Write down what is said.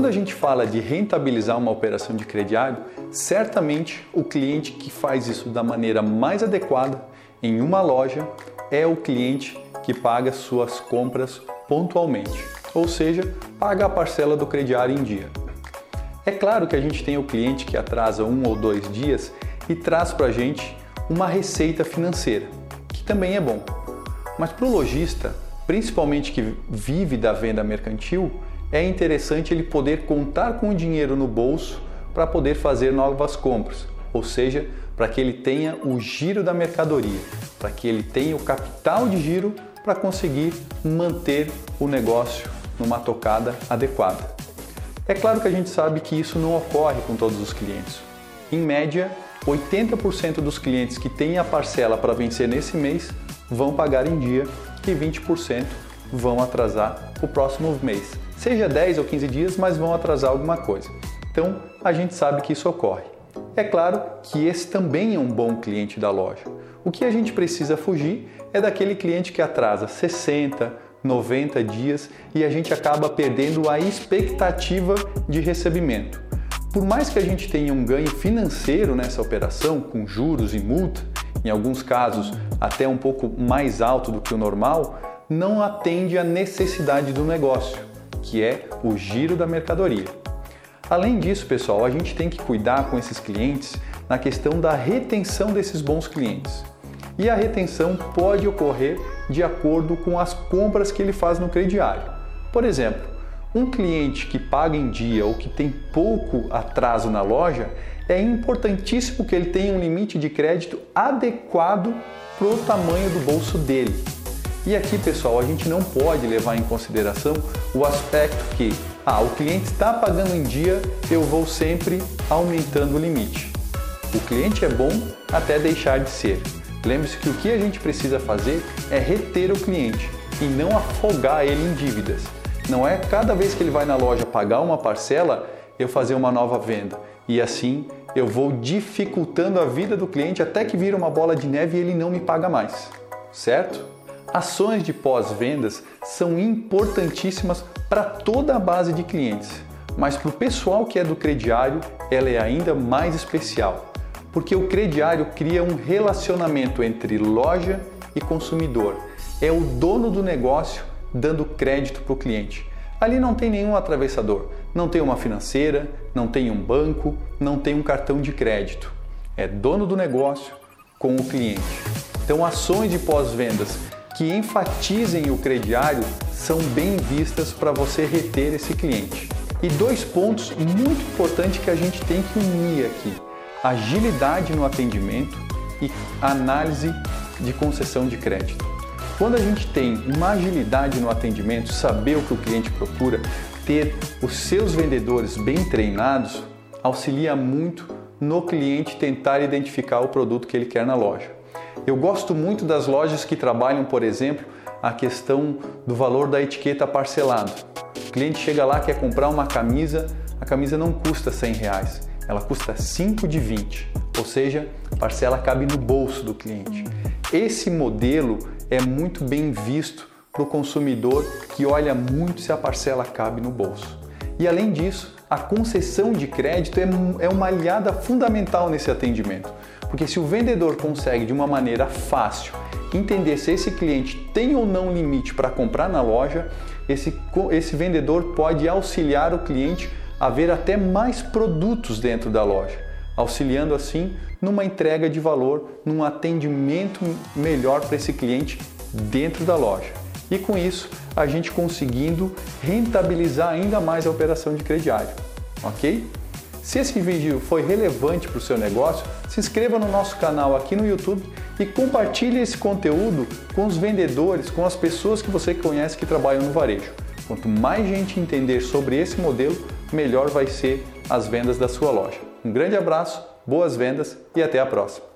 Quando a gente fala de rentabilizar uma operação de crediário, certamente o cliente que faz isso da maneira mais adequada em uma loja é o cliente que paga suas compras pontualmente, ou seja, paga a parcela do crediário em dia. É claro que a gente tem o cliente que atrasa um ou dois dias e traz para a gente uma receita financeira, que também é bom. Mas para o lojista, principalmente que vive da venda mercantil, é interessante ele poder contar com o dinheiro no bolso para poder fazer novas compras, ou seja, para que ele tenha o giro da mercadoria, para que ele tenha o capital de giro para conseguir manter o negócio numa tocada adequada. É claro que a gente sabe que isso não ocorre com todos os clientes. Em média, 80% dos clientes que têm a parcela para vencer nesse mês vão pagar em dia e 20% vão atrasar o próximo mês. Seja 10 ou 15 dias, mas vão atrasar alguma coisa. Então, a gente sabe que isso ocorre. É claro que esse também é um bom cliente da loja. O que a gente precisa fugir é daquele cliente que atrasa 60, 90 dias e a gente acaba perdendo a expectativa de recebimento. Por mais que a gente tenha um ganho financeiro nessa operação, com juros e multa, em alguns casos até um pouco mais alto do que o normal, não atende à necessidade do negócio, que é o giro da mercadoria. Além disso, pessoal, a gente tem que cuidar com esses clientes na questão da retenção desses bons clientes e a retenção pode ocorrer de acordo com as compras que ele faz no crediário. Por exemplo, um cliente que paga em dia ou que tem pouco atraso na loja, é importantíssimo que ele tenha um limite de crédito adequado para o tamanho do bolso dele. E aqui, pessoal, a gente não pode levar em consideração o aspecto que, ah, o cliente está pagando em dia, eu vou sempre aumentando o limite. O cliente é bom até deixar de ser. Lembre-se que o que a gente precisa fazer é reter o cliente e não afogar ele em dívidas. Não é cada vez que ele vai na loja pagar uma parcela, eu fazer uma nova venda. E assim eu vou dificultando a vida do cliente até que vira uma bola de neve e ele não me paga mais. Certo? Ações de pós-vendas são importantíssimas para toda a base de clientes, mas para o pessoal que é do crediário, ela é ainda mais especial porque o crediário cria um relacionamento entre loja e consumidor. É o dono do negócio dando crédito para o cliente. Ali não tem nenhum atravessador, não tem uma financeira, não tem um banco, não tem um cartão de crédito. É dono do negócio com o cliente. Então, ações de pós-vendas que enfatizem o crediário são bem vistas para você reter esse cliente. E dois pontos muito importantes que a gente tem que unir aqui agilidade no atendimento e análise de concessão de crédito. Quando a gente tem uma agilidade no atendimento, saber o que o cliente procura, ter os seus vendedores bem treinados, auxilia muito no cliente tentar identificar o produto que ele quer na loja. Eu gosto muito das lojas que trabalham, por exemplo, a questão do valor da etiqueta parcelado. O cliente chega lá quer comprar uma camisa, a camisa não custa 100 reais ela custa 5 de 20, ou seja, a parcela cabe no bolso do cliente. Esse modelo é muito bem visto para o consumidor que olha muito se a parcela cabe no bolso. E além disso, a concessão de crédito é, é uma aliada fundamental nesse atendimento, porque se o vendedor consegue de uma maneira fácil entender se esse cliente tem ou não limite para comprar na loja, esse, esse vendedor pode auxiliar o cliente haver até mais produtos dentro da loja, auxiliando assim numa entrega de valor, num atendimento melhor para esse cliente dentro da loja. E com isso, a gente conseguindo rentabilizar ainda mais a operação de crediário, ok? Se esse vídeo foi relevante para o seu negócio, se inscreva no nosso canal aqui no YouTube e compartilhe esse conteúdo com os vendedores, com as pessoas que você conhece que trabalham no varejo. Quanto mais gente entender sobre esse modelo, melhor vai ser as vendas da sua loja. Um grande abraço, boas vendas e até a próxima!